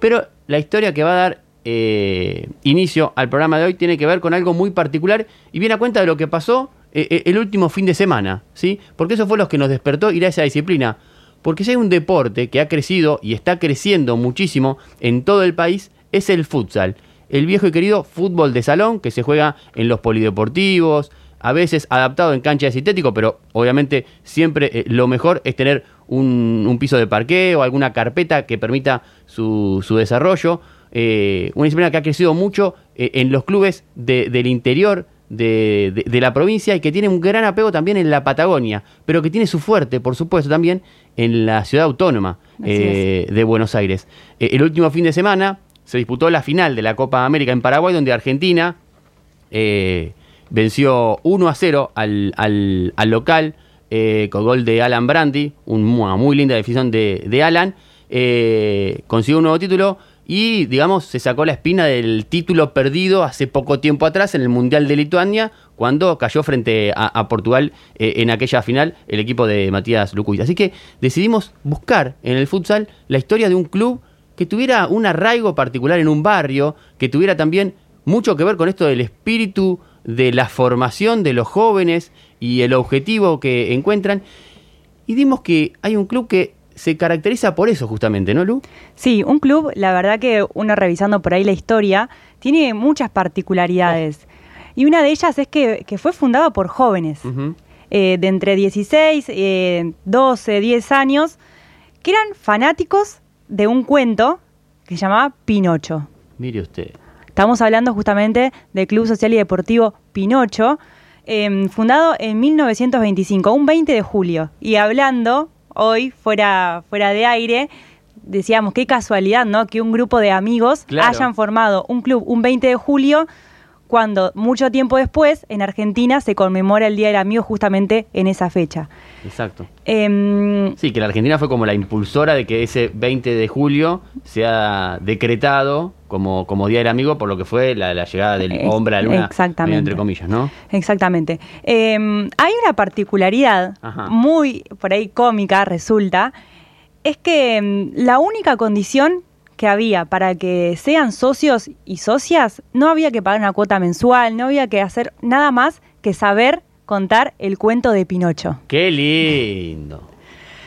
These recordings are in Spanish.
Pero la historia que va a dar eh, inicio al programa de hoy tiene que ver con algo muy particular y viene a cuenta de lo que pasó eh, eh, el último fin de semana, ¿sí? Porque eso fue lo que nos despertó ir a esa disciplina. Porque si hay un deporte que ha crecido y está creciendo muchísimo en todo el país, es el futsal. El viejo y querido fútbol de salón que se juega en los polideportivos, a veces adaptado en cancha de sintético, pero obviamente siempre lo mejor es tener un, piso de parqueo, alguna carpeta que permita su, su desarrollo. Eh, una disciplina que ha crecido mucho eh, en los clubes del interior de, la provincia y que tiene un gran apego también en la Patagonia, pero que tiene su fuerte, por supuesto, también en la ciudad autónoma eh, de Buenos Aires. el último fin de semana se disputó la final de la Copa América en Paraguay, donde Argentina venció 1 a 0 al, al, local con gol de Alan Brandy, una muy linda definición de, de Alan. consiguió un nuevo título y, digamos, se sacó la espina del título perdido hace poco tiempo atrás en el Mundial de Lituania, cuando cayó frente a, Portugal eh, en aquella final el equipo de Matías Lucuita. Así que decidimos buscar en el futsal la historia de un club que tuviera un arraigo particular en un barrio, que tuviera también mucho que ver con esto del espíritu de la formación de los jóvenes y el objetivo que encuentran. Y dimos que hay un club que se caracteriza por eso justamente, ¿no, Lu? Sí, un club, la verdad que uno revisando por ahí la historia, tiene muchas particularidades. Y una de ellas es que, fue fundado por jóvenes, eh, de entre 16, 12, 10 años, que eran fanáticos de un cuento que se llamaba Pinocho. Mire usted. Estamos hablando justamente del Club Social y Deportivo Pinocho, em, fundado en 1925, un 20 de julio. Y hablando hoy, fuera, fuera de aire, decíamos, qué casualidad, ¿no? Que un grupo de amigos hayan formado un club un 20 de julio cuando mucho tiempo después en Argentina se conmemora el Día del Amigo justamente en esa fecha. Exacto. Em, sí, que la Argentina fue como la impulsora de que ese 20 de julio sea decretado como, como Día del Amigo por lo que fue la, llegada del hombre a la luna, Exactamente. entre comillas, ¿no? Exactamente. Em, hay una particularidad muy, por ahí cómica, resulta, es que em, la única condición que había para que sean socios y socias, no había que pagar una cuota mensual, no había que hacer nada más que saber contar el cuento de Pinocho. ¡Qué lindo!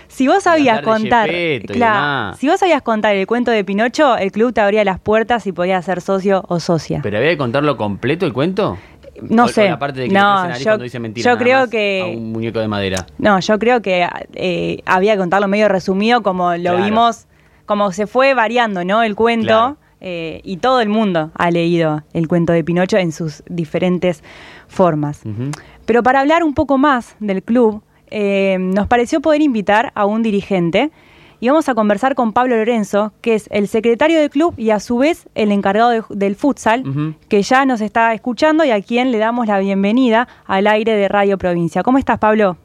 Si vos sabías contar, claro, si vos sabías contar el cuento de Pinocho, el club te abría las puertas y podías ser socio o socia. ¿Pero había que contarlo completo el cuento? No sé. no, yo, yo creo que un muñeco de madera. No, yo creo que eh, había que contarlo medio resumido como lo vimos como se fue variando, ¿no? El cuento. Eh, y todo el mundo ha leído el cuento de Pinocho en sus diferentes formas. Pero para hablar un poco más del club, eh, nos pareció poder invitar a un dirigente y vamos a conversar con Pablo Lorenzo, que es el secretario del club y a su vez el encargado del futsal, que ya nos está escuchando y a quien le damos la bienvenida al aire de Radio Provincia. ¿Cómo estás, Pablo?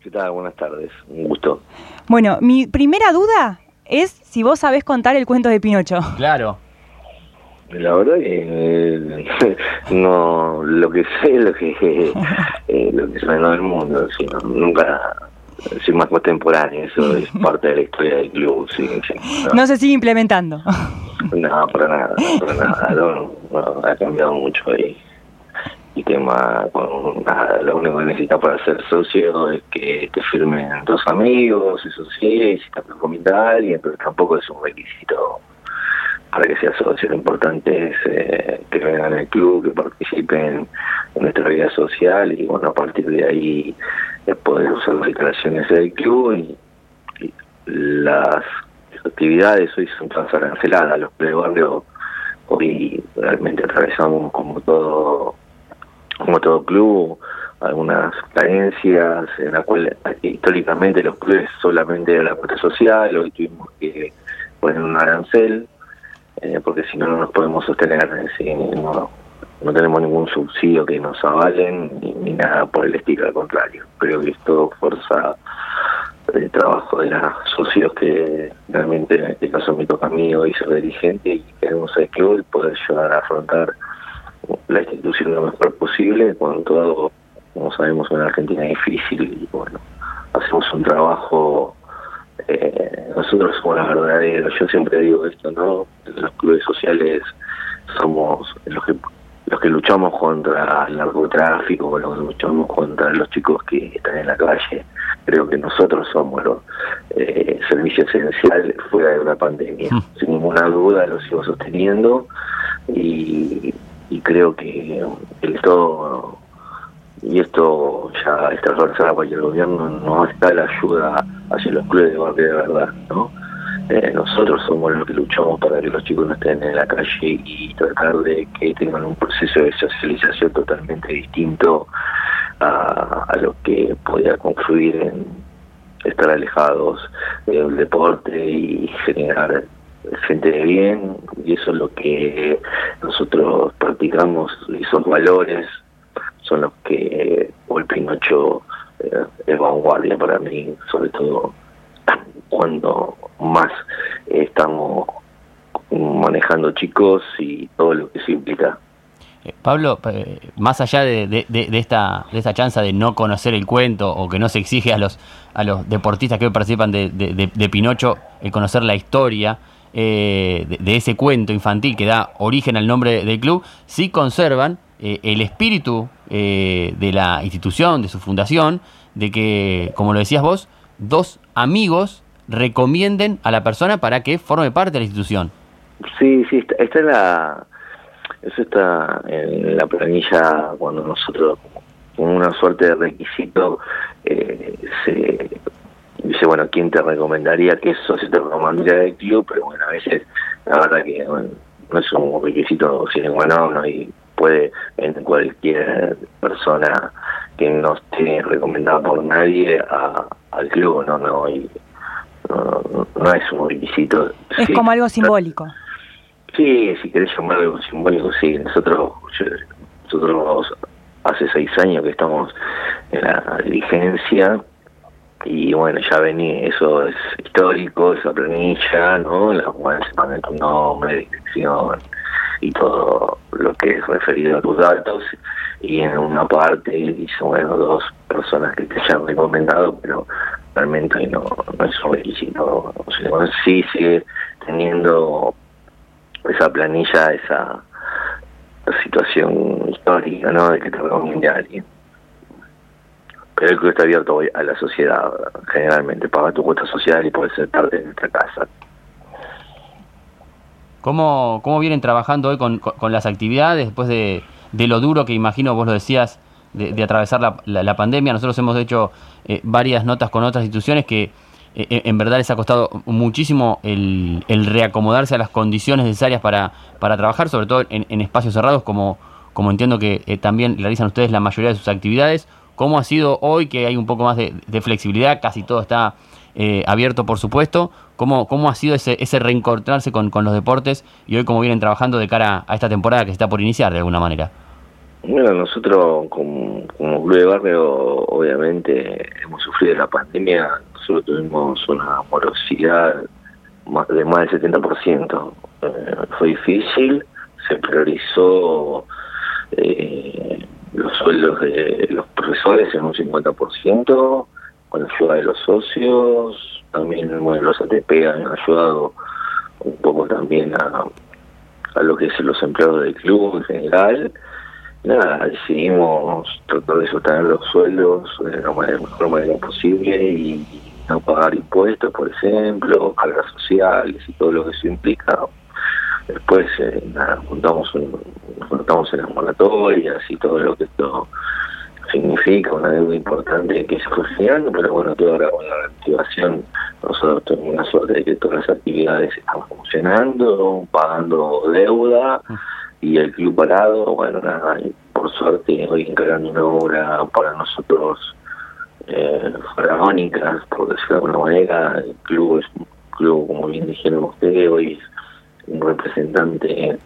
¿Qué tal? Buenas tardes, un gusto. Bueno, mi primera duda es si vos sabés contar el cuento de Pinocho. Claro. La verdad que eh, no lo que sé lo que eh, lo que suena del mundo sino, nunca soy más contemporáneo eso es parte de la historia del club sí, no. se sigue implementando no para nada para nada no, ha cambiado mucho ahí y tema con nada, lo único que necesitas para ser socio es que te firmen dos amigos, eso sí, si te recomienda a alguien, pero tampoco es un requisito para que seas socio. Lo importante es eh, que vengan al club, que participen en nuestra vida social y bueno, a partir de ahí es poder usar las instalaciones del club y, las actividades hoy son transaranceladas, los barrio hoy realmente atravesamos como todo como todo club, algunas carencias en la cual históricamente los clubes solamente eran la cuota social, hoy tuvimos que poner un arancel, eh, porque si no, no nos podemos sostener, no, no tenemos ningún subsidio que nos avalen ni, nada por el estilo, al contrario. Creo que es todo fuerza de trabajo de los socios que realmente en este caso me toca a mí ser dirigente y queremos el club poder llevar a afrontar la institución lo mejor posible, cuando todo, como sabemos, en Argentina es difícil y bueno, hacemos un trabajo eh, nosotros somos los verdaderos, yo siempre digo esto, ¿no? Los clubes sociales somos los que los que luchamos contra el narcotráfico, los que luchamos contra los chicos que están en la calle. Creo que nosotros somos los eh, servicio esencial fuera de una pandemia. Hmm. Sin ninguna duda lo sigo sosteniendo y, y creo que el todo y esto ya está transversal que el gobierno no está la ayuda hacia los clubes de barrio de verdad, ¿no? Eh, nosotros somos los que luchamos para que los chicos no estén en la calle y tratar de que tengan un proceso de socialización totalmente distinto a, a lo que podía confluir en estar alejados del deporte y generar gente de bien y eso es lo que nosotros practicamos esos valores son los que el Pinocho eh, es vanguardia para mí, sobre todo cuando más estamos manejando chicos y todo lo que se implica. Eh, Pablo, eh, más allá de, esta de esta chance de no conocer el cuento o que no se exige a los a los deportistas que hoy participan de, Pinocho el conocer la historia de, ese cuento infantil que da origen al nombre del club, sí conservan eh, el espíritu eh, de la institución, de su fundación, de que, como lo decías vos, dos amigos recomienden a la persona para que forme parte de la institución. Sí, sí, está, en la, eso está en la planilla cuando nosotros, con una suerte de requisito, eh, se dice, bueno, ¿quién te recomendaría que eso se te recomendaría del club? Pero bueno, a veces, la verdad que no es un requisito sin bueno, no hay puede en cualquier persona que no esté recomendada por nadie al club, no, no, no, es un requisito. Es como algo simbólico. Sí, si querés llamar algo simbólico, sí. Nosotros, nosotros hace seis años que estamos en la diligencia y bueno, ya vení, eso es histórico, esa planilla, ¿no? En la cual se pone tu nombre, descripción, y todo lo que es referido a tus datos. Y en una parte dice bueno dos personas que te hayan recomendado pero realmente no, no es un requisito. O sea, sí sigue teniendo esa planilla esa situación histórica no de que te recomiende a alguien el club está abierto hoy a la sociedad generalmente paga tu cuota social y puedes ser parte de nuestra casa ¿Cómo, cómo vienen trabajando hoy con, con, las actividades después de, de, lo duro que imagino, vos lo decías, de, atravesar la, la, pandemia? Nosotros hemos hecho eh, varias notas con otras instituciones que eh, eh, en verdad les ha costado muchísimo el, reacomodarse a las condiciones necesarias para, para trabajar, sobre todo en, en espacios cerrados, como, como entiendo que también realizan ustedes la mayoría de sus actividades. ¿Cómo ha sido hoy que hay un poco más de, flexibilidad? Casi todo está eh, abierto, por supuesto. ¿Cómo, ¿Cómo ha sido ese, ese reencontrarse con, con, los deportes y hoy cómo vienen trabajando de cara a esta temporada que se está por iniciar de alguna manera? Bueno, nosotros como, como Club de Barrio obviamente hemos sufrido la pandemia, nosotros tuvimos una morosidad de más del 70%. Eh, fue difícil, se priorizó eh, los sueldos de los profesores en un 50%, con la ayuda de los socios, también bueno, los ATP han ayudado un poco también a, a lo que es los empleados del club en general. Nada, decidimos tratar de sostener los sueldos de la mejor manera posible y no pagar impuestos, por ejemplo, cargas sociales y todo lo que eso implica. Después, eh, nada, juntamos, juntamos en las moratorias y todo lo que esto significa una deuda importante que se fue generando, pero bueno, todo ahora con la reactivación, nosotros tenemos la suerte de que todas las actividades están funcionando, pagando deuda y el club parado, bueno, nada, por suerte hoy encargando una obra para nosotros eh, faraónicas, por decirlo de alguna manera, el club es un club, como bien dijeron ustedes, hoy es un representante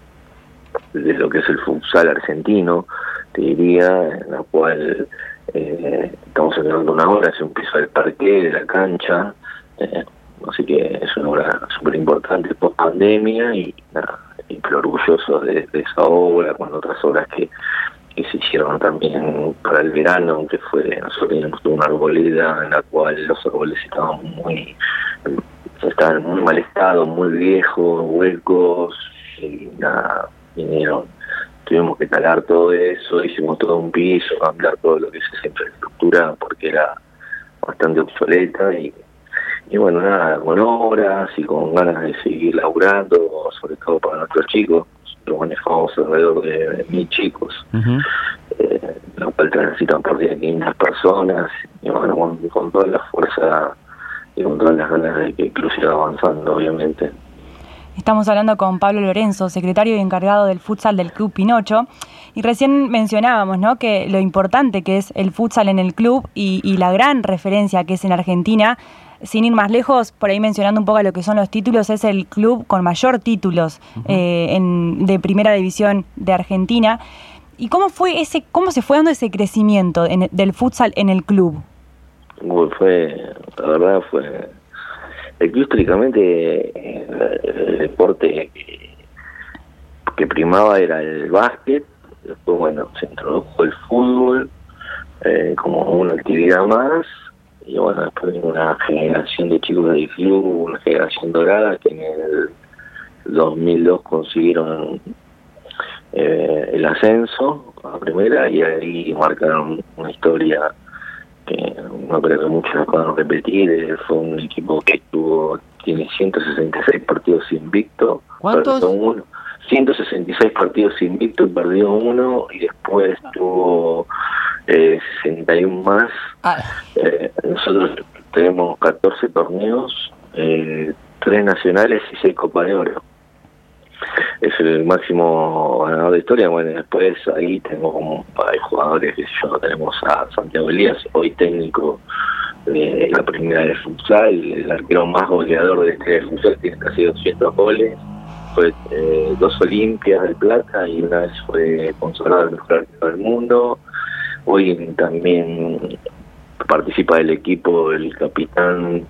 de lo que es el futsal argentino, te diría, en la cual eh, estamos entrenando una hora, es un piso del parque, de la cancha, eh, así que es una obra súper importante post pandemia y, nada, orgulloso de, esa obra, con otras obras que, se hicieron también para el verano, que fue, nosotros teníamos una arboleda en la cual los árboles estaban muy estaban en muy mal estado, muy viejos, huecos, y nada, vinieron. Tuvimos que talar todo eso, hicimos todo un piso, cambiar todo lo que es esa infraestructura porque era bastante obsoleta y, y bueno, nada, con obras y con ganas de seguir laburando, sobre todo para nuestros chicos. Nosotros manejamos alrededor de mil chicos, eh, lo cual transitan por día 500 personas y bueno, con toda la fuerza con todas las ganas de que el siga avanzando, obviamente. Estamos hablando con Pablo Lorenzo, secretario y encargado del futsal del Club Pinocho. Y recién mencionábamos ¿no? que lo importante que es el futsal en el club y, la gran referencia que es en Argentina. Sin ir más lejos, por ahí mencionando un poco lo que son los títulos, es el club con mayor títulos eh, de primera división de Argentina. ¿Y cómo fue ese, cómo se fue dando ese crecimiento del futsal en el club? Fue, la verdad fue, el históricamente el, deporte que, primaba era el básquet, después bueno, se introdujo el fútbol eh, como una actividad más, y bueno, después vino una generación de chicos del club, una generación dorada que en el 2002 consiguieron eh, el ascenso a primera y ahí marcaron una historia que no creo que muchos puedan repetir, eh, fue un equipo que tuvo, tiene 166 partidos invictos, ¿Cuántos? uno, 166 partidos invictos, perdió uno y después tuvo eh, 61 más. Ah. Eh, nosotros tenemos 14 torneos, eh, 3 nacionales y 6 Copa de Oro es el máximo ganador de historia. Bueno, después ahí tengo como hay jugadores que yo tenemos a Santiago Elías, hoy técnico de la primera de futsal, el arquero más goleador de este de futsal, tiene casi 200 goles. Fue eh, dos Olimpias del Plata y una vez fue consagrado el mejor arquero del mundo. Hoy también participa del equipo el capitán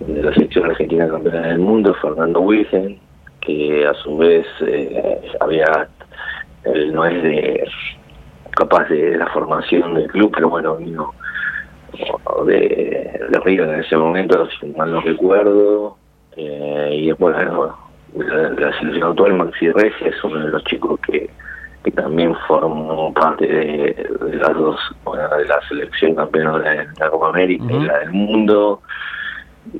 de la selección argentina campeona del mundo, Fernando Wilson que a su vez eh, había él no es de capaz de la formación del club pero bueno vino de, de Río en ese momento si mal no recuerdo eh, y después bueno, la, la, selección actual Maxi Regia es uno de los chicos que, que también formó parte de, las dos bueno, de la selección campeona de la Copa América y la del mundo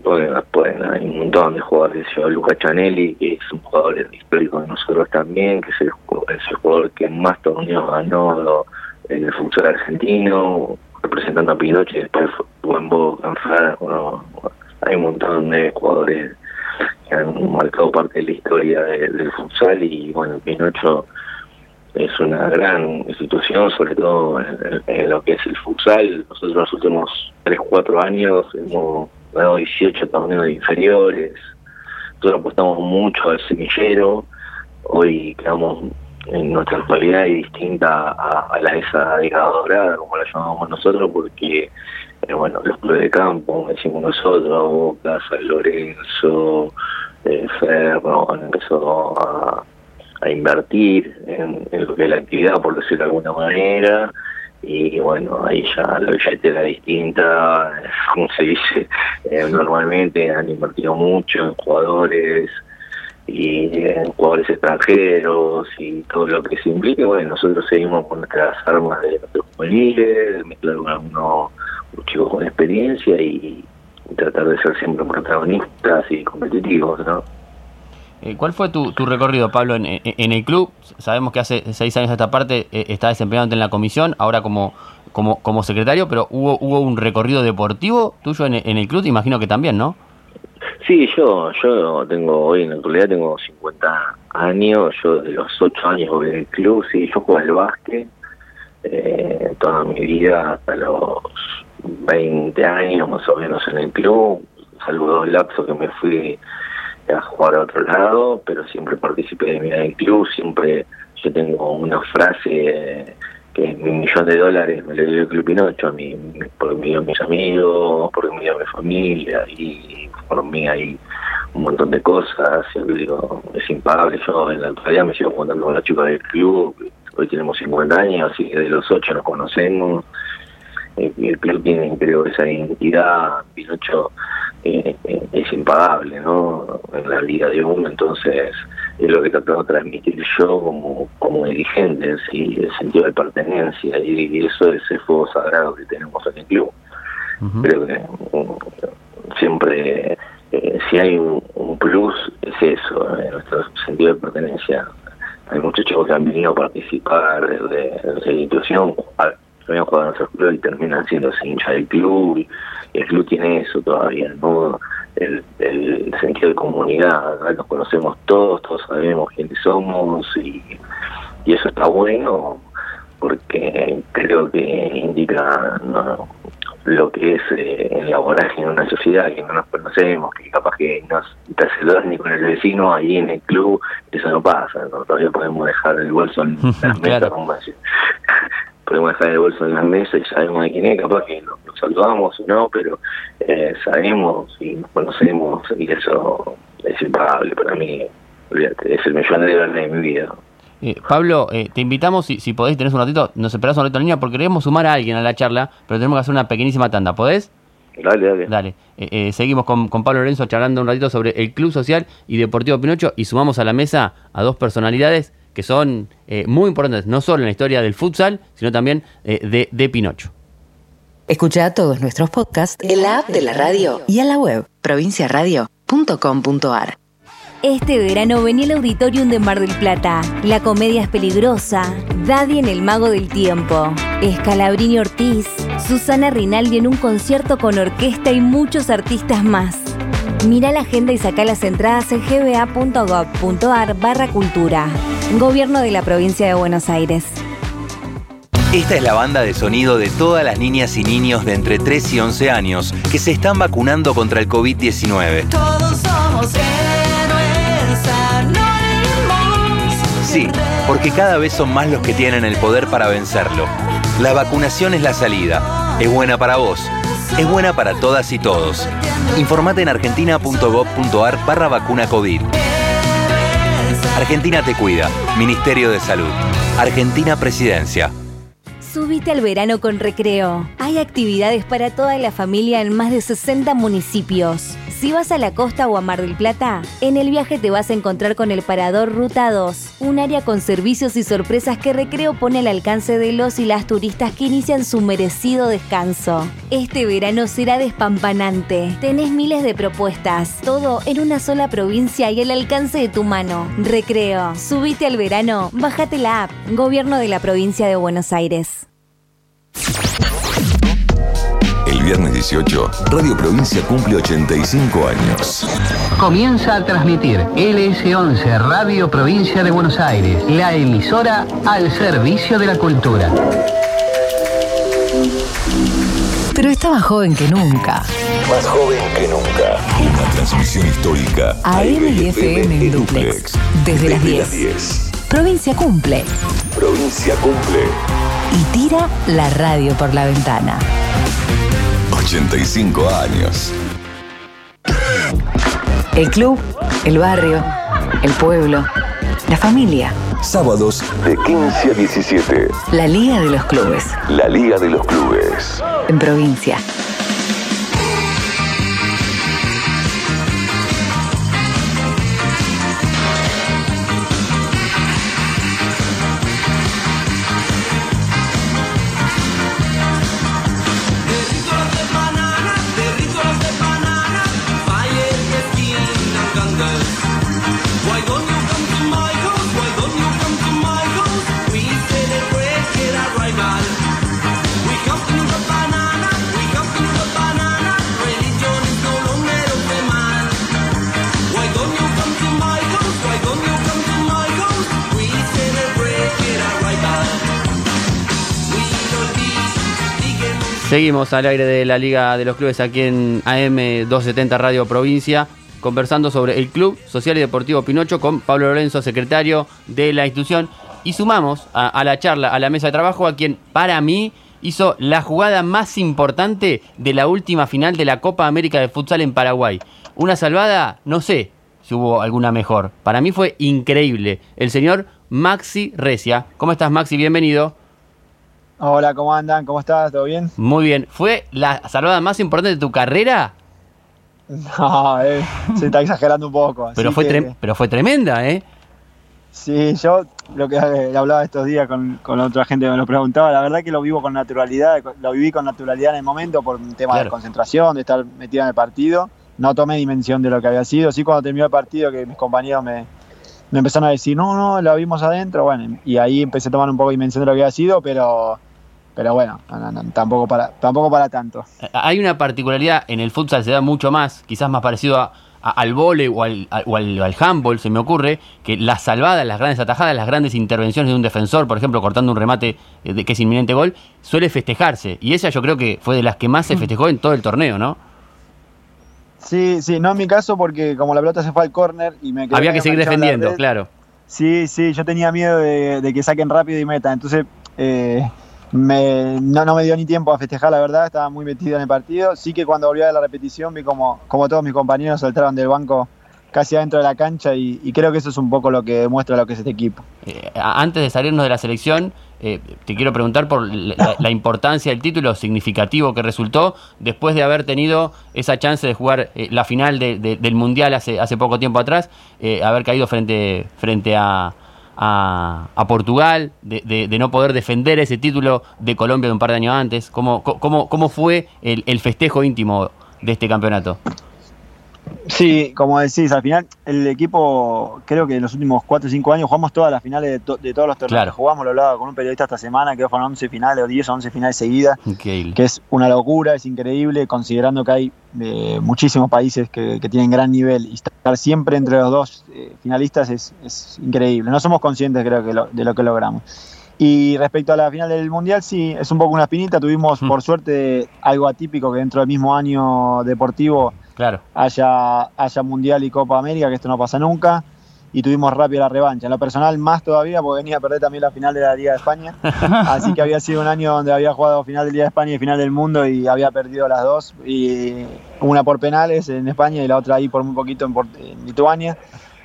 bueno, después hay un montón de jugadores, Luca Chanelli, que es un jugador histórico de nosotros también, que es el, jugador que más torneos ganó en el futsal argentino, representando a Pinoche, después fue en Boca, bueno, hay un montón de jugadores que han marcado parte de la historia del futsal y bueno, Pinocho es una gran institución, sobre todo en, lo que es el futsal. Nosotros los últimos 3, 4 años hemos ganado 18 torneos inferiores. Nosotros apostamos mucho al semillero. Hoy quedamos en nuestra actualidad y distinta a, la esa década dorada, como la llamamos nosotros, porque eh, bueno, los clubes de campo, decimos nosotros, Boca, San Lorenzo, eh, Ferro, empezó a, a invertir en, en, lo que es la actividad, por decirlo de alguna manera, y bueno, ahí ya la billetera era distinta, como se dice, eh, normalmente han invertido mucho en jugadores y en jugadores extranjeros y todo lo que se implique, bueno, nosotros seguimos con nuestras armas de nuestros juveniles, mezclar con algunos chicos con experiencia y tratar de ser siempre protagonistas y competitivos, ¿no? Eh, ¿Cuál fue tu, recorrido, Pablo, en, el club? Sabemos que hace seis años a esta parte eh, está desempeñándote en la comisión, ahora como, como, como secretario, pero ¿hubo, hubo un recorrido deportivo tuyo en, el club? Imagino que también, ¿no? Sí, yo yo tengo, hoy en la actualidad tengo 50 años, yo de los 8 años voy el club, sí, yo juego al básquet eh, toda mi vida hasta los 20 años más o menos en el club, salvo dos lapsos que me fui a jugar a otro lado, pero siempre participé de mi del club, siempre yo tengo una frase que es mi millón de dólares me lo dio el Club Pinocho, a mí, por mí a mis amigos, por mí a mi familia, y por mí hay un montón de cosas, digo, es impagable, yo en la actualidad me sigo contando con la chica del club, hoy tenemos 50 años, así que de los 8 nos conocemos, el, club tiene creo esa identidad, Pinocho eh, es impagable, ¿no? En la Liga de Uno, entonces es lo que trato de transmitir yo como, como dirigente, ¿sí? el sentido de pertenencia, y, eso es el fuego sagrado que tenemos en el club. Creo que siempre, eh, si hay un, plus, es eso, nuestro sentido de pertenencia. Hay muchachos que han venido a participar de, la institución, habían jugado en nuestro club y terminan siendo hincha del club, y el club tiene eso todavía, ¿no? el, sentido de comunidad, nos conocemos todos, todos sabemos quiénes somos y, eso está bueno porque creo que indica lo que es eh, elaborar en una sociedad que no nos conocemos, que capaz que no te hace ni con el vecino ahí en el club, eso no pasa, todavía podemos dejar el bolso en la mesa, podemos dejar el bolso en la mesa y sabemos de quién es, capaz que nos, saludamos o no, pero eh, sabemos y nos conocemos y eso es impagable para mí, es el mejor de de mi vida. Eh, Pablo, eh, te invitamos, si, si podés, tenés un ratito, nos esperás un ratito en línea porque queremos sumar a alguien a la charla, pero tenemos que hacer una pequeñísima tanda, ¿podés? Dale, dale. Dale. seguimos con, con, Pablo Lorenzo charlando un ratito sobre el Club Social y Deportivo Pinocho y sumamos a la mesa a dos personalidades que son eh, muy importantes, no solo en la historia del futsal, sino también eh, de, de Pinocho. Escucha todos nuestros podcasts en la app de la radio y en la web provinciaradio.com.ar. Este verano venía el Auditorium de Mar del Plata. La comedia es peligrosa. Daddy en El Mago del Tiempo. Escalabrini Ortiz. Susana Rinaldi en un concierto con orquesta y muchos artistas más. Mira la agenda y saca las entradas en gba.gov.ar barra cultura. Gobierno de la provincia de Buenos Aires. Esta es la banda de sonido de todas las niñas y niños de entre 3 y 11 años que se están vacunando contra el COVID-19. Todos somos Sí, porque cada vez son más los que tienen el poder para vencerlo. La vacunación es la salida. Es buena para vos. Es buena para todas y todos. Informate en argentina.gov.ar barra vacuna COVID. Argentina te cuida. Ministerio de Salud. Argentina Presidencia. Subite al verano con recreo. Hay actividades para toda la familia en más de 60 municipios. Si vas a la costa o a Mar del Plata, en el viaje te vas a encontrar con el Parador Ruta 2, un área con servicios y sorpresas que Recreo pone al alcance de los y las turistas que inician su merecido descanso. Este verano será despampanante. Tenés miles de propuestas, todo en una sola provincia y al alcance de tu mano. Recreo. Subite al verano, bájate la app. Gobierno de la provincia de Buenos Aires viernes 18, Radio Provincia cumple 85 años. Comienza a transmitir LS11 Radio Provincia de Buenos Aires, la emisora al servicio de la cultura. Pero está más joven que nunca. Más joven que nunca. Una transmisión histórica. AM y FM en duplex. Desde, las 10. Provincia cumple. Provincia cumple. Y tira la radio por la ventana. 85 años. El club, el barrio, el pueblo, la familia. Sábados de 15 a 17. La Liga de los Clubes. La Liga de los Clubes. En provincia. Seguimos al aire de la Liga de los Clubes aquí en AM 270 Radio Provincia, conversando sobre el Club Social y Deportivo Pinocho con Pablo Lorenzo, secretario de la institución. Y sumamos a, la charla, a la mesa de trabajo, a quien para mí hizo la jugada más importante de la última final de la Copa América de Futsal en Paraguay. Una salvada, no sé si hubo alguna mejor. Para mí fue increíble. El señor Maxi Recia. ¿Cómo estás, Maxi? Bienvenido. Hola, ¿cómo andan? ¿Cómo estás? ¿Todo bien? Muy bien. ¿Fue la salvada más importante de tu carrera? No, eh, se está exagerando un poco. Pero fue, pero fue tremenda, ¿eh? Sí, yo lo que hablaba estos días con, con, otra gente que me lo preguntaba, la verdad que lo vivo con naturalidad, lo viví con naturalidad en el momento por un tema de concentración, de estar metido en el partido. No tomé dimensión de lo que había sido. Sí, cuando terminó el partido, que mis compañeros me, me empezaron a decir, no, no, lo vimos adentro. Bueno, y ahí empecé a tomar un poco de dimensión de lo que había sido, pero pero bueno, tampoco, para, tampoco para tanto. Hay una particularidad en el futsal, se da mucho más, quizás más parecido a, al vole o, al, o al, handball, se me ocurre, que las salvadas, las grandes atajadas, las grandes intervenciones de un defensor, por ejemplo, cortando un remate eh, de que es inminente gol, suele festejarse. Y esa yo creo que fue de las que más se festejó en todo el torneo, ¿no? Sí, sí, no en mi caso porque como la pelota se fue al córner y me Había que seguir defendiendo, claro. Sí, sí, yo tenía miedo de, de, que saquen rápido y meta. Entonces, eh, me, no, no me dio ni tiempo a festejar, la verdad, estaba muy metido en el partido. Sí que cuando volví a la repetición vi como, como todos mis compañeros saltaron del banco casi adentro de la cancha y, creo que eso es un poco lo que demuestra lo que es este equipo. Eh, antes de salirnos de la selección, eh, te quiero preguntar por la, importancia del título significativo que resultó después de haber tenido esa chance de jugar eh, la final del Mundial hace, hace poco tiempo atrás, haber caído frente, frente a, a, Portugal, de, no poder defender ese título de Colombia de un par de años antes? ¿Cómo, cómo, cómo fue el festejo íntimo de este campeonato? Sí, como decís, al final el equipo, creo que en los últimos 4 o 5 años jugamos todas las finales de, todos los torneos que jugamos. Lo hablaba con un periodista esta semana, que fueron 11 finales o 10 o 11 finales seguidas, que es una locura, es increíble, considerando que hay eh, muchísimos países que, tienen gran nivel y estar siempre entre los dos eh, finalistas es, increíble. No somos conscientes, creo, que de lo que logramos. Y respecto a la final del Mundial, sí, es un poco una espinita. Tuvimos, mm. por suerte, algo atípico que dentro del mismo año deportivo claro. haya, haya Mundial y Copa América, que esto no pasa nunca. Y tuvimos rápido la revancha. En lo personal, más todavía, porque venía a perder también la final de la Liga de España. Así que había sido un año donde había jugado final de Liga de España y final del mundo y había perdido las dos. Y una por penales en España y la otra ahí por muy poquito en, en Lituania.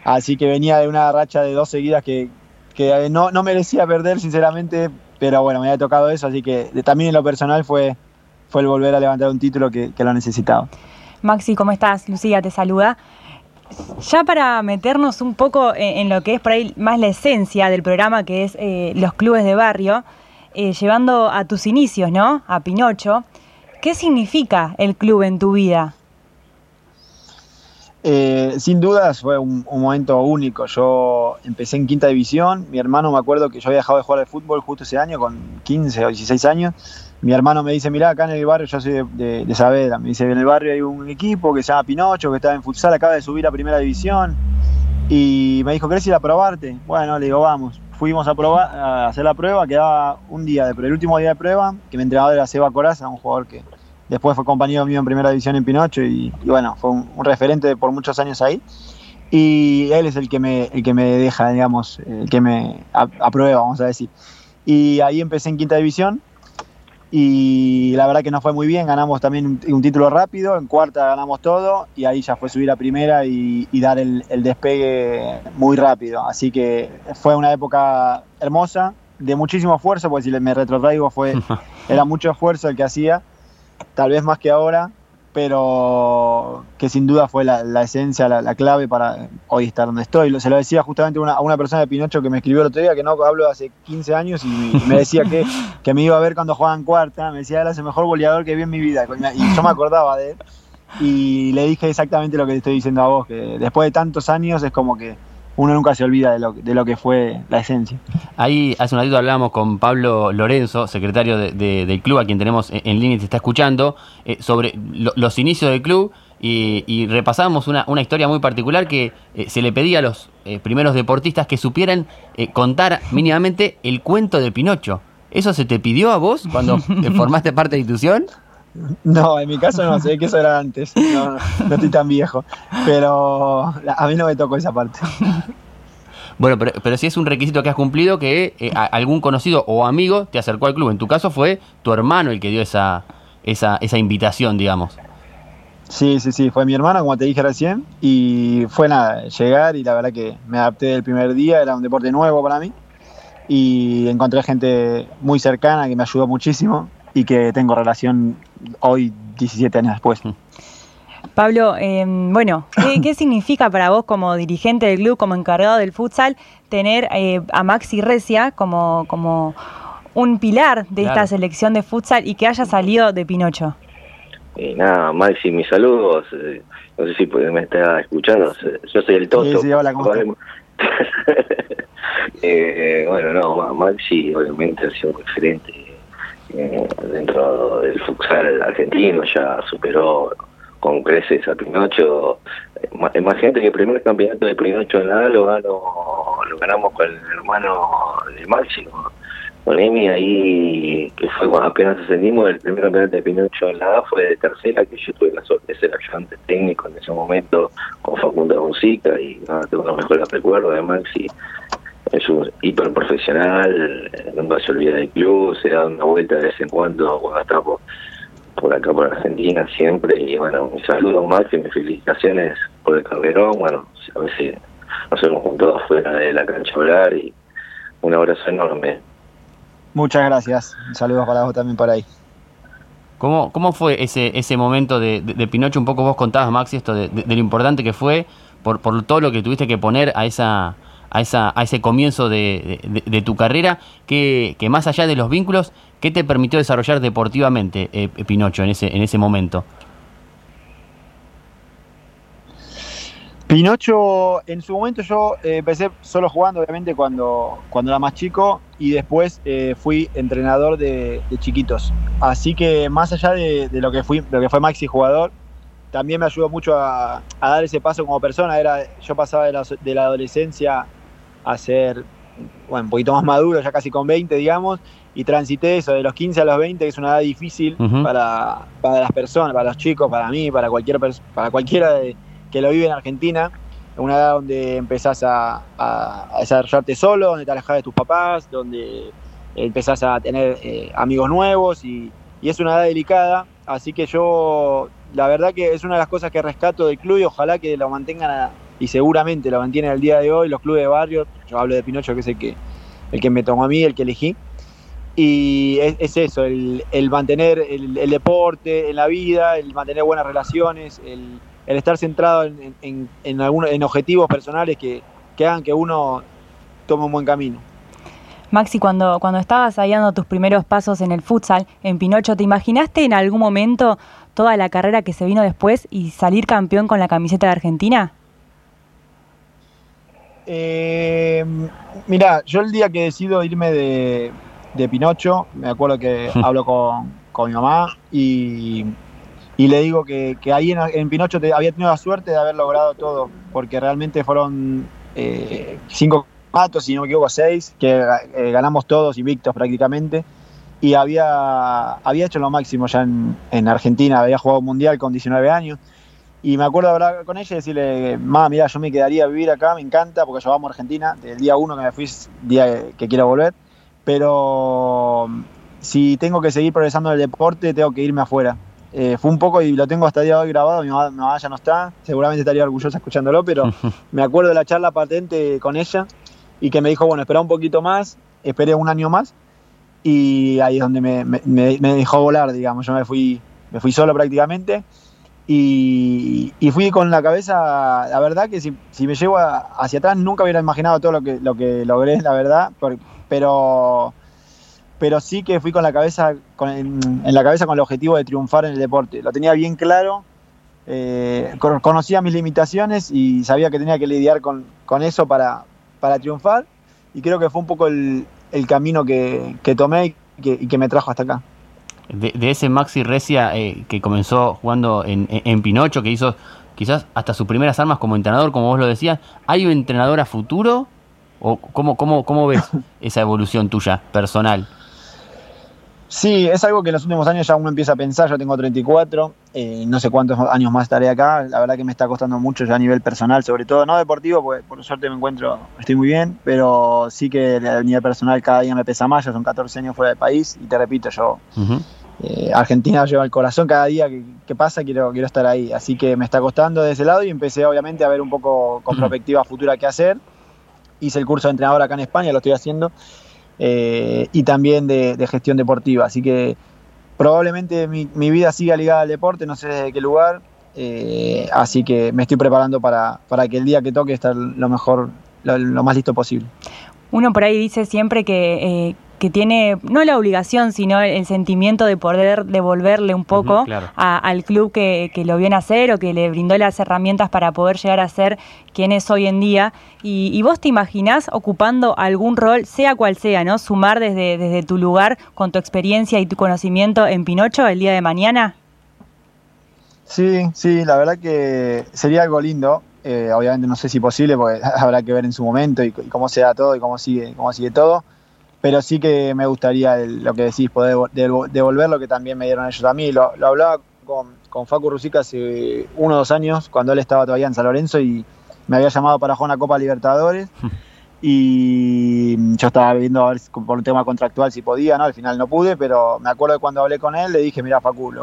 Así que venía de una racha de dos seguidas que, que no, no merecía perder, sinceramente, pero bueno, me había tocado eso, así que también en lo personal fue, fue el volver a levantar un título que, lo necesitaba. Maxi, ¿cómo estás? Lucía te saluda. Ya para meternos un poco en, lo que es por ahí más la esencia del programa, que es eh, los clubes de barrio, eh, llevando a tus inicios, ¿no? A Pinocho, ¿qué significa el club en tu vida? Eh, sin dudas fue un, momento único. Yo empecé en quinta división. Mi hermano, me acuerdo que yo había dejado de jugar al fútbol justo ese año, con 15 o 16 años. Mi hermano me dice: Mirá, acá en el barrio, yo soy de, de, Saavedra. Me dice: En el barrio hay un equipo que se llama Pinocho, que está en futsal, acaba de subir a primera división. Y me dijo: ¿Querés ir a probarte? Bueno, le digo: Vamos. Fuimos a probar, a hacer la prueba. Quedaba un día de. El último día de prueba, que mi entrenador era Seba Coraza, un jugador que Después fue compañero mío en primera división en Pinocho y, bueno, fue un, referente por muchos años ahí. Y él es el que me, el que me deja, digamos, el que me aprueba, vamos a decir. Y ahí empecé en quinta división y la verdad que nos fue muy bien, ganamos también un, título rápido, en cuarta ganamos todo y ahí ya fue subir a primera y, dar el, el, despegue muy rápido. Así que fue una época hermosa, de muchísimo esfuerzo, porque si me retrotraigo fue, era mucho esfuerzo el que hacía tal vez más que ahora, pero que sin duda fue la, esencia, la, clave para hoy estar donde estoy. Se lo decía justamente a una persona de Pinocho que me escribió el otro día, que no hablo hace 15 años, y, me decía que, que, me iba a ver cuando jugaba en cuarta, me decía, eras el mejor goleador que vi en mi vida, y yo me acordaba de él, y le dije exactamente lo que te estoy diciendo a vos, que después de tantos años es como que uno nunca se olvida de lo, de lo que fue la esencia. Ahí hace un ratito hablábamos con Pablo Lorenzo, secretario del club, a quien tenemos en, línea y te está escuchando, eh, sobre los inicios del club y, y repasábamos una, historia muy particular que eh, se le pedía a los eh, primeros deportistas que supieran contar mínimamente el cuento de Pinocho. ¿Eso se te pidió a vos cuando formaste parte de la institución? No, en mi caso no, sé que eso era antes. No, estoy tan viejo. Pero a mí no me tocó esa parte. Bueno, pero, pero sí es un requisito que has cumplido que eh, algún conocido o amigo te acercó al club. En tu caso fue tu hermano el que dio esa, esa, esa invitación, digamos. Sí, sí, sí, fue mi hermano, como te dije recién, y fue nada, llegar y la verdad que me adapté del primer día, era un deporte nuevo para mí, y encontré gente muy cercana que me ayudó muchísimo y que tengo relación hoy, 17 años después. Pablo, em, bueno, ¿qué, significa para vos como dirigente del club, como encargado del futsal, tener eh, a Maxi Recia como, como un pilar de esta selección de futsal y que haya salido de Pinocho? Y nada, Maxi, mis saludos. Eh, no sé si me está escuchando. Yo soy el Toto. Sí, hola, ¿cómo eh, bueno, no, Maxi obviamente ha sido un referente eh, dentro del futsal argentino, ya superó con creces a Pinocho. Imagínate que el primer campeonato de Pinocho en la lo, lo ganamos con el hermano de Máximo, con Emi ahí, que fue cuando apenas ascendimos, el primer campeonato de Pinocho en la A fue de tercera, que yo tuve la suerte de ser ayudante técnico en ese momento con Facundo Musica y tengo los mejores recuerdos de Maxi. Es un hiper profesional, nunca se olvida del club, se da una vuelta de vez en cuando cuando está por acá, por Argentina, siempre. Y bueno, mi saludo Max y mis felicitaciones por el carrerón. Bueno, a veces nos hemos juntado afuera de la cancha a hablar y un abrazo enorme. Muchas gracias. Saludos para vos también por ahí. ¿Cómo, ¿Cómo fue ese, ese momento de, de, Pinocho? Un poco vos contabas, Maxi, esto de, lo importante que fue por, por todo lo que tuviste que poner a esa a, esa, a ese comienzo de, de, tu carrera, que, que, más allá de los vínculos, ¿qué te permitió desarrollar deportivamente, eh, Pinocho, en ese, en ese momento? Pinocho, en su momento yo eh, empecé solo jugando, obviamente, cuando, cuando era más chico y después eh, fui entrenador de, chiquitos. Así que más allá de, lo, que fui, lo que fue Maxi jugador, también me ayudó mucho a, dar ese paso como persona. Era, yo pasaba de la, de la adolescencia a ser bueno, un poquito más maduro, ya casi con 20, digamos, y transité eso de los 15 a los 20, que es una edad difícil para, para, las personas, para los chicos, para mí, para, cualquier para cualquiera que lo vive en Argentina. Una edad donde empezás a, a, desarrollarte solo, donde te alejas de tus papás, donde empezás a tener eh, amigos nuevos y, y, es una edad delicada. Así que yo, la verdad que es una de las cosas que rescato del club y ojalá que lo mantengan a, y seguramente lo mantienen el día de hoy los clubes de barrio. Yo hablo de Pinocho, que es el que, el que me tomó a mí, el que elegí. Y es, eso, el, mantener el, deporte en la vida, el mantener buenas relaciones, el, estar centrado en, en, en objetivos personales que, que, hagan que uno tome un buen camino. Maxi, cuando, cuando estabas ahí dando tus primeros pasos en el futsal, en Pinocho, ¿te imaginaste en algún momento toda la carrera que se vino después y salir campeón con la camiseta de Argentina? Eh, mira, yo el día que decido irme de, Pinocho, me acuerdo que hablo con, mi mamá y, le digo que, ahí en, Pinocho había tenido la suerte de haber logrado todo, porque realmente fueron eh, cinco patos, si no me equivoco, seis, que eh, ganamos todos invictos prácticamente. Y había, había hecho lo máximo ya en, en Argentina, había jugado mundial con 19 años. Y me acuerdo hablar con ella y decirle, mamá, mira, yo me quedaría a vivir acá, me encanta, porque yo vamos a Argentina, del día uno que me fui, día que quiero volver, pero si tengo que seguir progresando en el deporte, tengo que irme afuera. Eh, fue un poco, y lo tengo hasta el día de hoy grabado, mi mamá, ya no está, seguramente estaría orgullosa escuchándolo, pero me acuerdo de la charla patente con ella y que me dijo, bueno, espera un poquito más, esperé un año más y ahí es donde me, me, me dejó volar, digamos, yo me fui, me fui solo prácticamente y, fui con la cabeza, la verdad que si, me llevo hacia atrás nunca hubiera imaginado todo lo que, lo que logré, la verdad, pero, pero sí que fui con la cabeza, con, en, la cabeza con el objetivo de triunfar en el deporte. Lo tenía bien claro, eh, conocía mis limitaciones y sabía que tenía que lidiar con, eso para, para triunfar y creo que fue un poco el, camino que, tomé y que me trajo hasta acá de, ese Maxi Recia eh, que comenzó jugando en, en, Pinocho, que hizo quizás hasta sus primeras armas como entrenador, como vos lo decías, ¿hay un entrenador a futuro? ¿O cómo, cómo, cómo ves esa evolución tuya, personal? Sí, es algo que en los últimos años ya uno empieza a pensar, yo tengo 34, eh, no sé cuántos años más estaré acá, la verdad que me está costando mucho ya a nivel personal, sobre todo no deportivo, porque por suerte me encuentro, estoy muy bien, pero sí que a nivel personal cada día me pesa más, ya son 14 años fuera del país y te repito, yo eh, Argentina lleva el corazón cada día que, pasa, quiero, quiero estar ahí. Así que me está costando de ese lado y empecé obviamente a ver un poco con perspectiva futura qué hacer. Hice el curso de entrenador acá en España, lo estoy haciendo, eh, y también de, gestión deportiva. Así que probablemente mi, vida siga ligada al deporte, no sé desde qué lugar. eh, así que me estoy preparando para, para que el día que toque estar lo mejor, lo, más listo posible. Uno por ahí dice siempre que, eh, que tiene no la obligación, sino el, sentimiento de poder devolverle un poco al club que, lo vio nacer o que le brindó las herramientas para poder llegar a ser quien es hoy en día. Y, vos te imaginás ocupando algún rol, sea cual sea, ¿no? Sumar desde, desde tu lugar con tu experiencia y tu conocimiento en Pinocho el día de mañana. Sí, sí, la verdad que sería algo lindo. Eh, obviamente no sé si posible, porque habrá que ver en su momento y, y cómo se da todo y cómo sigue, cómo sigue todo pero sí que me gustaría lo que decís, poder devolver lo que también me dieron ellos a mí. Lo, hablaba con, con, Facu Rusica hace uno o dos años, cuando él estaba todavía en San Lorenzo y me había llamado para jugar una Copa Libertadores. y yo estaba viendo a ver por un tema contractual si podía, ¿no? Al final no pude, pero me acuerdo de cuando hablé con él, le dije, mira Facu,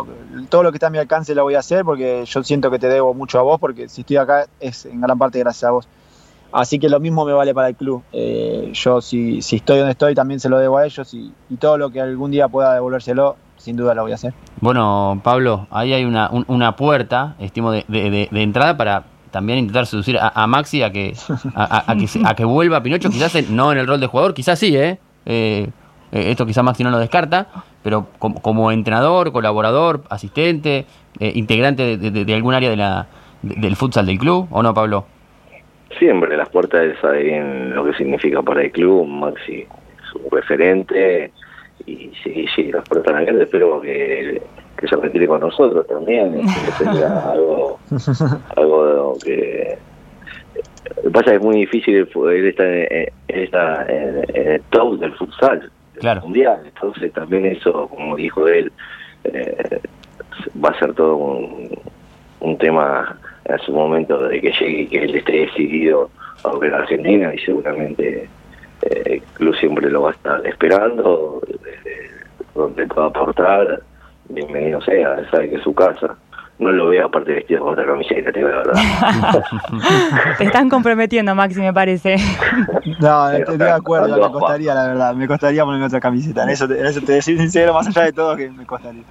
todo lo que está a mi alcance lo voy a hacer porque yo siento que te debo mucho a vos, porque si estoy acá es en gran parte gracias a vos. Así que lo mismo me vale para el club. Eh, yo si, estoy donde estoy también se lo debo a ellos y, todo lo que algún día pueda devolvérselo, sin duda lo voy a hacer. Bueno, Pablo, ahí hay una, una puerta, estimo, de, de, entrada para también intentar seducir a, Maxi a que, a, que, a que vuelva a Pinocho, quizás no en el rol de jugador, quizás sí, ¿eh? eh, eh esto quizás Maxi no lo descarta, pero como, entrenador, colaborador, asistente, integrante de, algún área de la, del futsal del club, ¿o no, Pablo? Siempre las puertas saben lo que significa para el club, Maxi es un referente y sí, sí, las puertas abiertas, espero que, que se retire con nosotros también, que algo, algo que lo que pasa es que es muy difícil poder estar en, en, el top del futsal mundial, entonces también eso, como dijo él, eh, va a ser todo un, un tema en su momento de que llegue y que él esté decidido a volver a Argentina y seguramente eh, el club siempre lo va a estar esperando, desde donde pueda aportar, bienvenido sea, sabe que es su casa. No lo veo aparte vestido con otra camiseta, te verdad. te están comprometiendo, Maxi, me parece. no, estoy de acuerdo, me costaría, la verdad, me costaría ponerme otra camiseta. En eso, en eso te decir sincero, más allá de todo, que me costaría.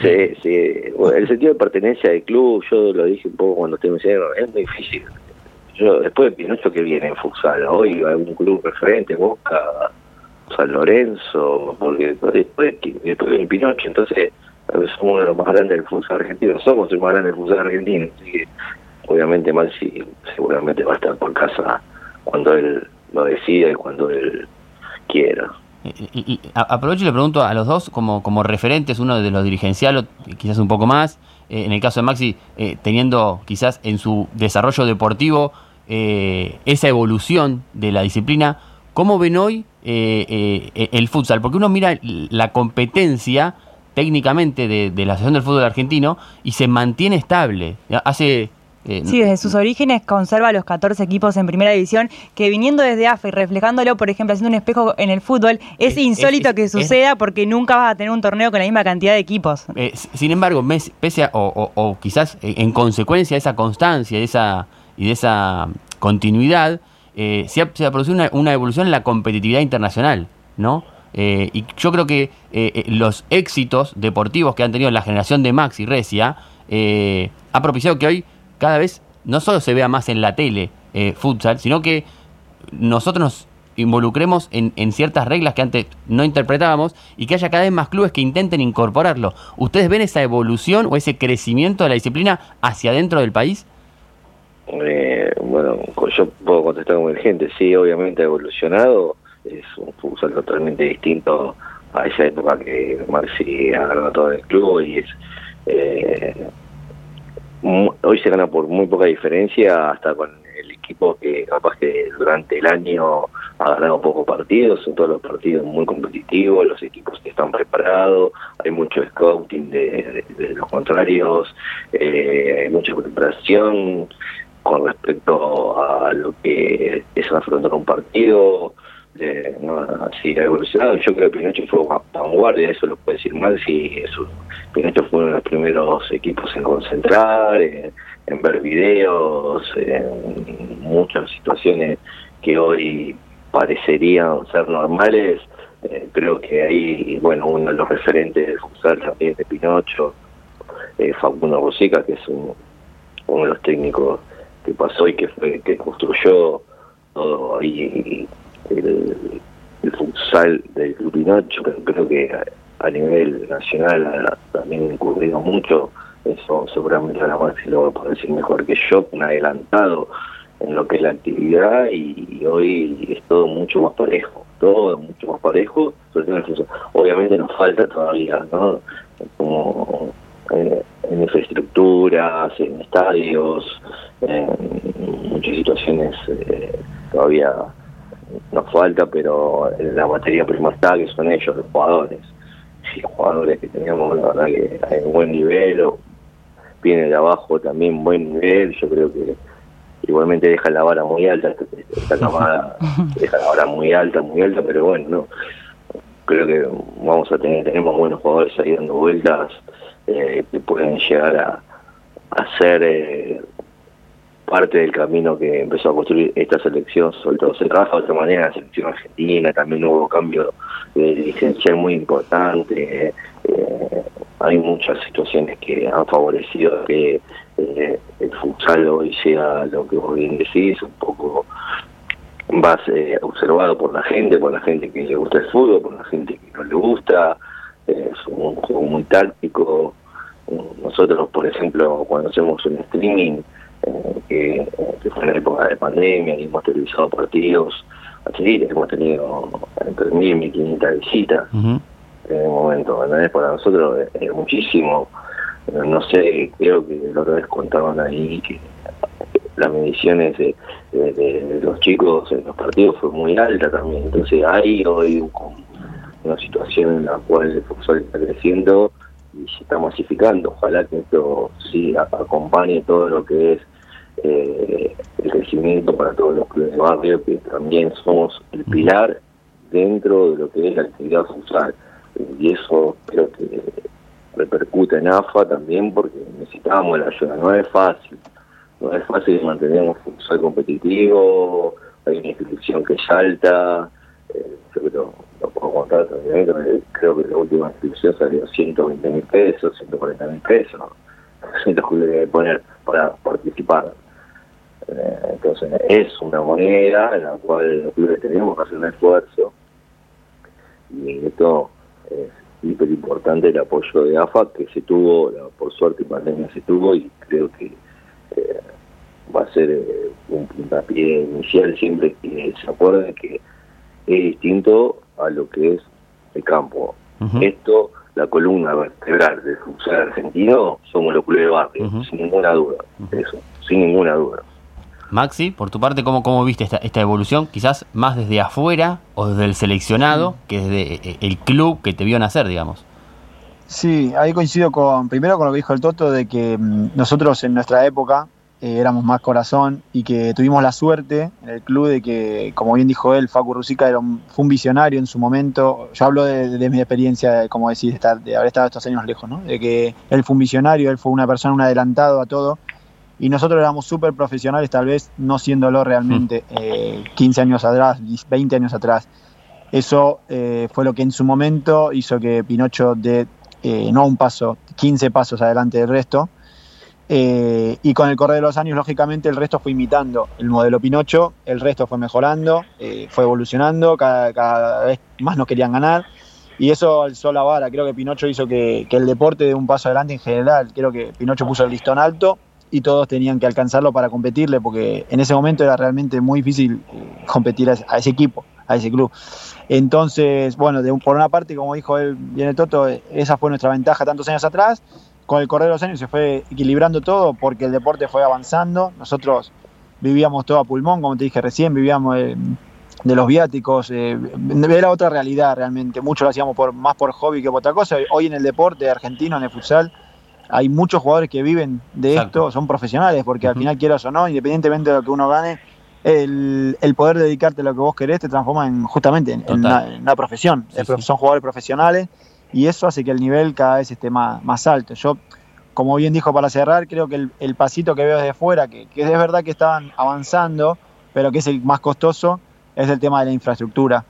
Sí, sí. el sentido de pertenencia del club, yo lo dije un poco cuando te me es muy difícil. Yo después de Pinocho que viene en futsal, hoy hay un club referente, Boca, San Lorenzo, porque después, después de Pinocho, entonces somos uno de los más grandes del futsal argentino, somos el más grande del futsal argentino, así que obviamente Maxi seguramente va a estar por casa cuando él lo decida y cuando él quiera. Aprovecho y le pregunto a los dos como, como referentes, uno de los dirigenciales, quizás un poco más, eh, en el caso de Maxi, eh, teniendo quizás en su desarrollo deportivo eh, esa evolución de la disciplina, ¿cómo ven hoy el futsal? Porque uno mira la competencia técnicamente de, de, la Asociación del Fútbol Argentino y se mantiene estable. Hace eh, sí, desde sus orígenes conserva los 14 equipos en primera división, que viniendo desde AFA y reflejándolo, por ejemplo, haciendo un espejo en el fútbol, es, insólito que suceda porque nunca vas a tener un torneo con la misma cantidad de equipos. Eh, sin embargo, pese a, o, quizás eh, en consecuencia de esa constancia esa, y de esa continuidad, se, ha, producido una, evolución en la competitividad internacional, ¿no? y yo creo que los éxitos deportivos que han tenido la generación de Max y Recia ha propiciado que hoy cada vez no solo se vea más en la tele eh, futsal, sino que nosotros nos involucremos en, ciertas reglas que antes no interpretábamos y que haya cada vez más clubes que intenten incorporarlo. ¿Ustedes ven esa evolución o ese crecimiento de la disciplina hacia dentro del país? Eh, bueno, yo puedo contestar como gente, sí, obviamente ha evolucionado, es un futsal totalmente distinto a esa época que ha ganado todo el club y es eh, hoy se gana por muy poca diferencia, hasta con el equipo que capaz que durante el año ha ganado pocos partidos, son todos los partidos muy competitivos, los equipos que están preparados, hay mucho scouting de, los contrarios, eh, hay mucha preparación con respecto a lo que es afrontar un partido, eh, no, así ha evolucionado. Yo creo que Pinocho fue vanguardia, eso lo puede decir mal, si eso, Pinocho fue uno de los primeros equipos en concentrar, en, ver videos, en muchas situaciones que hoy parecerían ser normales. Eh, creo que ahí, bueno, uno de los referentes del futsal también de Pinocho, eh, Facundo Rosica, que es un uno de los técnicos que pasó y que fue que construyó todo ahí el, futsal del Club creo, que a, nivel nacional ha, también ocurrido mucho, eso seguramente la Maxi lo va a poder decir mejor que yo, un adelantado en lo que es la actividad y, hoy es todo mucho más parejo, todo mucho más parejo, obviamente nos falta todavía, ¿no? Como eh, en infraestructuras, en estadios, en muchas situaciones eh, todavía nos falta, pero la materia prima está, que son ellos, los jugadores. Y los jugadores que teníamos, la verdad que hay un buen nivel, o viene de abajo también buen nivel, yo creo que igualmente deja la vara muy alta, esta camada deja la vara muy alta, muy alta, pero bueno, no creo que vamos a tener, tenemos buenos jugadores ahí dando vueltas eh, que pueden llegar a, a ser eh, parte del camino que empezó a construir esta selección, sobre todo se trabaja de otra manera la selección argentina, también hubo cambio de dirigencial muy importante, eh, hay muchas situaciones que han favorecido que eh, el futsal hoy sea lo que vos bien decís, un poco más eh, observado por la gente, por la gente que le gusta el fútbol, por la gente que no le gusta, es un juego muy táctico, nosotros por ejemplo cuando hacemos un streaming que, fue en la época de pandemia y hemos televisado partidos. Así, hemos tenido entre mil y 1500 visitas en el momento, para nosotros es, muchísimo, no sé, creo que la otra vez contaban ahí que las mediciones de, los chicos en los partidos fue muy alta también, entonces hay hoy una situación en la cual el fútbol está creciendo y se está masificando. Ojalá que esto sí acompañe todo lo que es eh, el crecimiento para todos los clubes de barrio, que también somos el pilar dentro de lo que es la actividad futsal. Y eso creo que repercute en AFA también porque necesitamos la ayuda. No es fácil, no es fácil mantener un futsal competitivo, hay una inscripción que es alta, eh, yo creo, lo puedo contar también, creo que la última inscripción salió 120 mil pesos, 140 mil pesos, los clubes que poner para participar. Entonces es una moneda en la cual los clubes tenemos que hacer un esfuerzo y esto es hiper importante el apoyo de AFA que se tuvo, por suerte pandemia se tuvo y creo que eh, va a ser eh, un puntapié inicial siempre que se acuerden que es distinto a lo que es el campo. Esto, la columna vertebral del futsal argentino, somos los clubes de barrio, sin ninguna duda. Eso, sin ninguna duda. Maxi, por tu parte, ¿cómo, cómo viste esta, esta evolución? Quizás más desde afuera o desde el seleccionado que desde eh, el club que te vio nacer, digamos. Sí, ahí coincido con, primero con lo que dijo el Toto, de que mm, nosotros en nuestra época eh, éramos más corazón y que tuvimos la suerte en el club de que, como bien dijo él, Facu Rusica era fue un visionario en su momento. Yo hablo de, mi experiencia, como decís, de, estar, de haber estado estos años lejos, ¿no? De que él fue un visionario, él fue una persona, un adelantado a todo y nosotros éramos súper profesionales, tal vez no siéndolo realmente 15 eh, años atrás, 20 años atrás. Eso eh, fue lo que en su momento hizo que Pinocho dé eh, no un paso, 15 pasos adelante del resto. y con el correr de los años, lógicamente, el resto fue imitando el modelo Pinocho, el resto fue mejorando, fue evolucionando, cada, vez más nos querían ganar. Y eso alzó la vara. Creo que Pinocho hizo que, que el deporte dé un paso adelante en general. Creo que Pinocho puso el listón alto y todos tenían que alcanzarlo para competirle, porque en ese momento era realmente muy difícil eh, competir a, ese equipo, a ese club. Entonces, bueno, de, por una parte, como dijo él, viene Toto, esa fue nuestra ventaja tantos años atrás. Con el correr de los años se fue equilibrando todo porque el deporte fue avanzando. Nosotros vivíamos todo a pulmón, como te dije recién, vivíamos de, los viáticos. Eh, era otra realidad realmente. Mucho lo hacíamos por, más por hobby que por otra cosa. Hoy en el deporte argentino, en el futsal, hay muchos jugadores que viven de esto, son profesionales, porque al final quieras o no, independientemente de lo que uno gane, el, poder dedicarte a lo que vos querés te transforma en justamente en, una, profesión. Son jugadores profesionales y eso hace que el nivel cada vez esté más, más alto. Yo, como bien dijo para cerrar, creo que el, pasito que veo desde fuera, que, que, es verdad que estaban avanzando, pero que es el más costoso, es el tema de la infraestructura.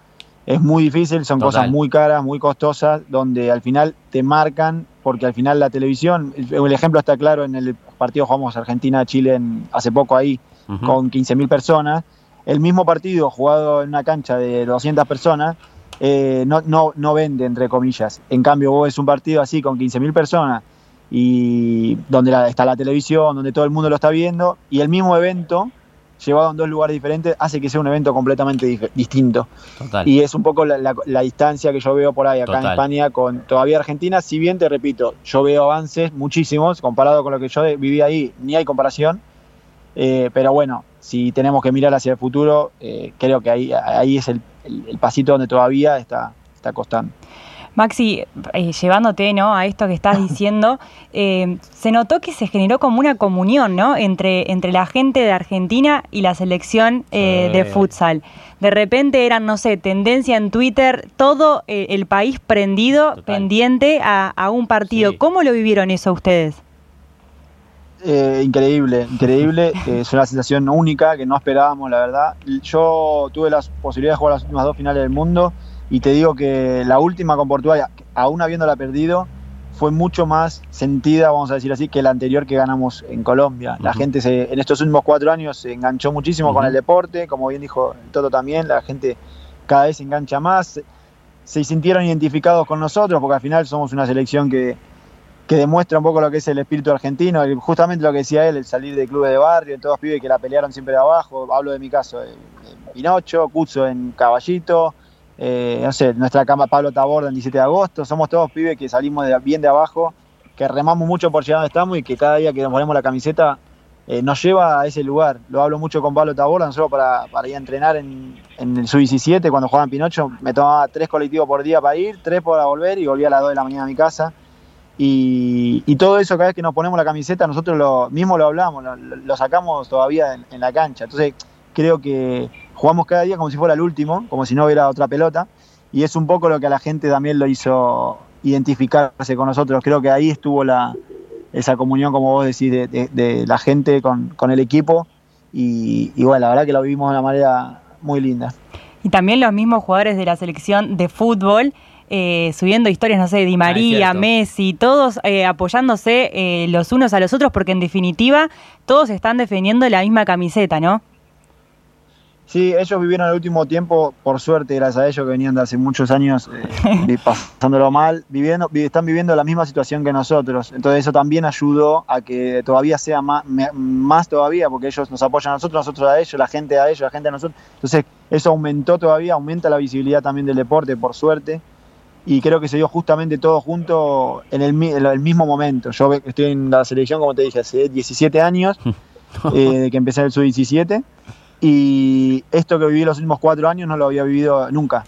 Es muy difícil, son cosas muy caras, muy costosas, donde al final te marcan, porque al final la televisión, el, ejemplo está claro en el partido jugamos Argentina-Chile hace poco ahí, con 15.000 personas, el mismo partido jugado en una cancha de 200 personas, eh, no, no, no vende, entre comillas. En cambio, vos ves un partido así con 15.000 personas y donde está la televisión, donde todo el mundo lo está viendo, y el mismo evento llevado en dos lugares diferentes hace que sea un evento completamente distinto. Y es un poco la, distancia que yo veo por ahí acá en España con todavía Argentina, si bien te repito, yo veo avances muchísimos, comparado con lo que yo viví ahí, ni hay comparación, eh, pero bueno, si tenemos que mirar hacia el futuro, eh, creo que ahí, ahí es el, pasito donde todavía está, está costando. Maxi, eh, llevándote ¿no? a esto que estás diciendo, eh, se notó que se generó como una comunión ¿no? entre, entre la gente de Argentina y la selección eh, de futsal. De repente eran, no sé, tendencia en Twitter, todo el país prendido, pendiente a, un partido. ¿Cómo lo vivieron eso ustedes? increíble, increíble. es una sensación única que no esperábamos, la verdad. Yo tuve la posibilidad de jugar las últimas dos finales del mundo y te digo que la última con Portugal, aún habiéndola perdido, fue mucho más sentida, vamos a decir así, que la anterior que ganamos en Colombia. La gente se, en estos últimos cuatro años se enganchó muchísimo con el deporte, como bien dijo Toto también, la gente cada vez se engancha más, se sintieron identificados con nosotros, porque al final somos una selección que, que demuestra un poco lo que es el espíritu argentino, justamente lo que decía él, el salir de clubes de barrio, todos pibes que la pelearon siempre de abajo, hablo de mi caso, de, Pinocho, Cuzo en Caballito, eh, no sé, nuestra cama Pablo Taborda el 17 de agosto, somos todos pibes que salimos bien de abajo, que remamos mucho por llegar donde estamos y que cada día que nos ponemos la camiseta eh, nos lleva a ese lugar. Lo hablo mucho con Pablo Taborda, no para, para ir a entrenar en, el Sub-17 cuando jugaba en Pinocho, me tomaba tres colectivos por día para ir, tres para volver y volvía a las 2 de la mañana a mi casa. Y, todo eso cada vez que nos ponemos la camiseta, nosotros lo mismo lo hablamos, lo, sacamos todavía en, en la cancha. Entonces creo que jugamos cada día como si fuera el último, como si no hubiera otra pelota, y es un poco lo que a la gente también lo hizo identificarse con nosotros. Creo que ahí estuvo la, esa comunión, como vos decís, de, la gente con, el equipo, y, bueno, la verdad que lo vivimos de una manera muy linda. Y también los mismos jugadores de la selección de fútbol. Eh, subiendo historias, no sé, Di ah, María, Messi, todos eh, apoyándose eh, los unos a los otros, porque en definitiva todos están defendiendo la misma camiseta, ¿no? Sí, ellos vivieron el último tiempo, por suerte, gracias a ellos que venían de hace muchos años eh, pasándolo mal, viviendo, están viviendo la misma situación que nosotros. Entonces eso también ayudó a que todavía sea más, más todavía, porque ellos nos apoyan a nosotros, nosotros a ellos, la gente a ellos, la gente a nosotros. Entonces eso aumentó todavía, aumenta la visibilidad también del deporte, por suerte. Y creo que se dio justamente todo junto en el, el mismo momento. Yo estoy en la selección, como te dije, hace 17 años, eh, de que empecé el sub-17 y esto que viví los últimos cuatro años no lo había vivido nunca.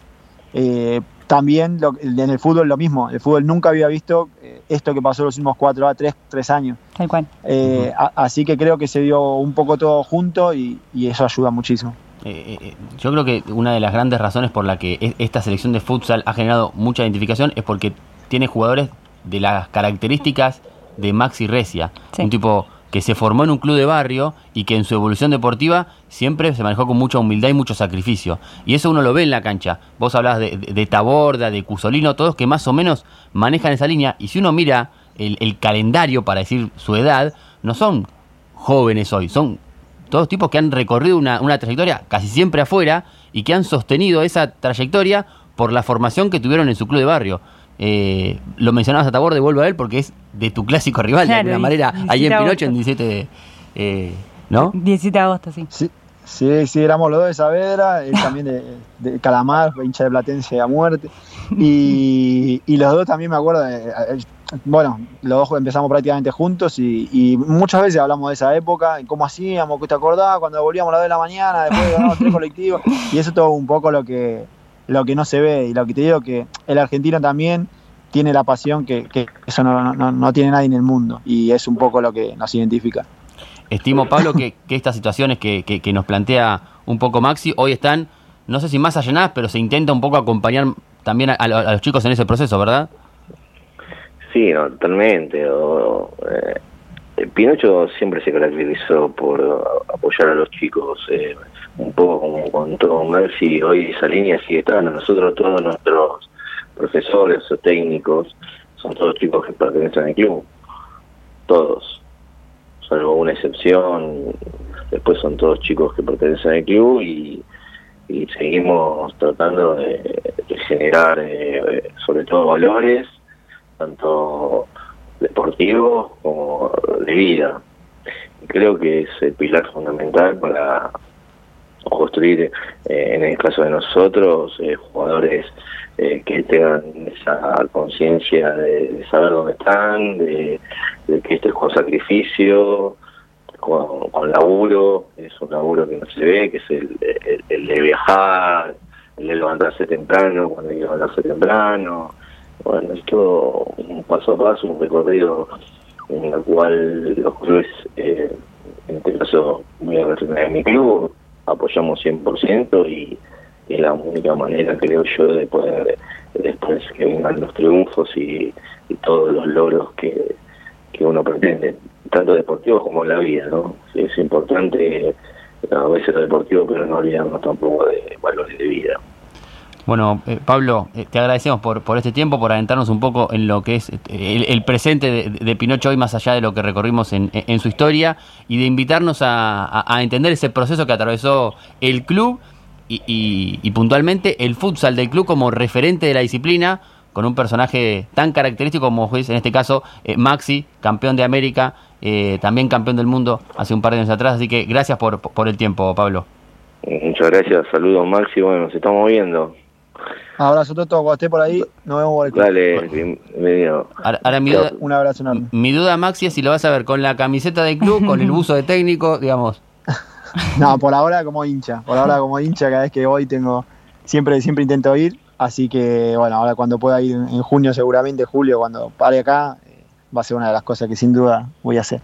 Eh, también en el fútbol lo mismo, el fútbol nunca había visto eh, esto que pasó los últimos cuatro a tres, tres años. Tal cual. Eh, así que creo que se dio un poco todo junto y, eso ayuda muchísimo. yo creo que una de las grandes razones por la que e, esta selección de futsal ha generado mucha identificación es porque tiene jugadores de las características de Maxi Recia, un tipo que se formó en un club de barrio y que en su evolución deportiva siempre se manejó con mucha humildad y mucho sacrificio. Y eso uno lo ve en la cancha. Vos hablás de, Taborda, de Cusolino, todos que más o menos manejan esa línea. Y si uno mira el, calendario, para decir su edad, no son jóvenes hoy, son todos tipos que han recorrido una, una trayectoria casi siempre afuera y que han sostenido esa trayectoria por la formación que tuvieron en su club de barrio. Eh, lo mencionabas a Tabor, devuelvo a él porque es de tu clásico rival de alguna manera, ahí en Pinocho en 17, eh, ¿no? 17 de agosto, sí. sí. Sí, éramos los dos de Saavedra, él también de, Calamar, hincha de Platense a muerte. Y, los dos también me acuerdo, bueno, los dos empezamos prácticamente juntos y, muchas veces hablamos de esa época, cómo hacíamos, qué te acordabas cuando volvíamos a las 2 de la mañana, después ganábamos tres colectivos. Y eso todo un poco lo que, lo que no se ve. Y lo que te digo que el argentino también tiene la pasión que, eso no, tiene nadie en el mundo. Y es un poco lo que nos identifica. Estimo, Pablo, que, estas situaciones que, nos plantea un poco Maxi hoy están, no sé si más allanadas, pero se intenta un poco acompañar también a, los chicos en ese proceso, ¿verdad? Sí, totalmente. Eh, Pinocho siempre se caracterizó por apoyar a los chicos. Eh, un poco como contó Mercy, hoy esa línea sigue estando. Nosotros, todos nuestros profesores o técnicos, son todos chicos que pertenecen al club. Todos. Salvo una excepción, después son todos chicos que pertenecen al club y, seguimos tratando de, generar, eh, sobre todo, valores, tanto deportivos como de vida. Creo que es el pilar fundamental para construir, eh, en el caso de nosotros, eh, jugadores eh, que tengan esa conciencia de, saber dónde están, de, que esto es con sacrificio, con, laburo, es un laburo que no se ve, que es el, de viajar, el de levantarse temprano, cuando hay que levantarse temprano. Bueno, es todo un paso a paso, un recorrido en el cual los clubes, en este caso voy a de mi club, apoyamos 100% y es la única manera, creo yo, de poder después que vengan los triunfos y, todos los logros que, uno pretende, tanto deportivos como la vida, ¿no? Es importante a veces lo deportivo, pero no olvidarnos tampoco de valores de vida. Bueno, eh, Pablo, eh, te agradecemos por, por este tiempo, por adentrarnos un poco en lo que es eh, el, presente de, Pinocho hoy, más allá de lo que recorrimos en, su historia, y de invitarnos a, entender ese proceso que atravesó el club y, puntualmente el futsal del club como referente de la disciplina, con un personaje tan característico como es en este caso Maxi, campeón de América, también campeón del mundo hace un par de años atrás. Así que gracias por, por el tiempo, Pablo. Muchas gracias, saludos Maxi, bueno, nos estamos viendo. Abrazo Toto, cuando esté por ahí, nos vemos por el Dale, bienvenido. Ahora, mi duda, un abrazo enorme. Mi duda, Maxi, es si lo vas a ver con la camiseta del club, con el buzo de técnico, digamos. no, por ahora como hincha. Por ahora como hincha, cada vez que voy tengo. Siempre, siempre intento ir. Así que, bueno, ahora cuando pueda ir en junio, seguramente, julio, cuando pare acá, eh, va a ser una de las cosas que sin duda voy a hacer.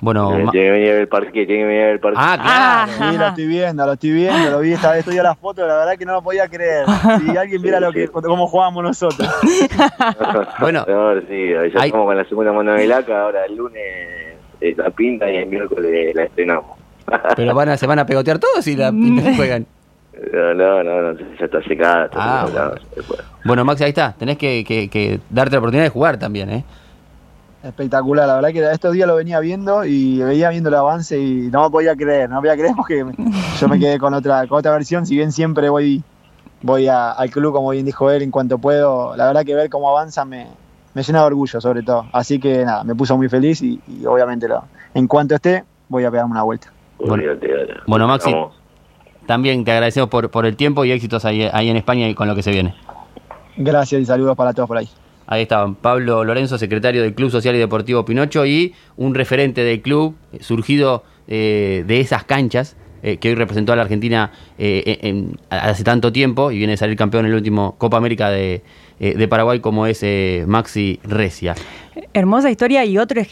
Bueno, tiene, que venir el parque, tiene que venir el parque. Ah, claro. Sí, lo estoy viendo, lo estoy viendo, lo vi esta vez, estoy a la foto, la verdad que no lo podía creer. Si alguien viera lo que, cómo jugábamos nosotros. bueno, sí, ya estamos con la segunda mano de laca, ahora el lunes eh, la pinta y el miércoles la estrenamos. Pero van a, se van a pegotear todos y la pinta juegan. No, no, no, ya está secada. Está ah, bueno. bueno, Max, ahí está. Tenés que, que, que darte la oportunidad de jugar también, ¿eh? Espectacular, la verdad que estos días lo venía viendo y veía viendo el avance y no podía creer, no podía creer porque yo me quedé con otra, con otra versión, si bien siempre voy, voy al club, como bien dijo él, en cuanto puedo, la verdad que ver cómo avanza me, me llena de orgullo sobre todo, así que nada, me puso muy feliz y, obviamente lo, en cuanto esté voy a pegarme una vuelta. Bueno, Maxi, también te agradecemos por, por el tiempo y éxitos ahí, ahí en España y con lo que se viene. Gracias y saludos para todos por ahí. Ahí estaban Pablo Lorenzo, secretario del Club Social y Deportivo Pinocho, y un referente del club eh, surgido eh, de esas canchas, eh, que hoy representó a la Argentina hace tanto tiempo y viene a salir campeón en el último Copa América de, de Paraguay, como es Maxi Recia. Hermosa historia y otro ejemplo.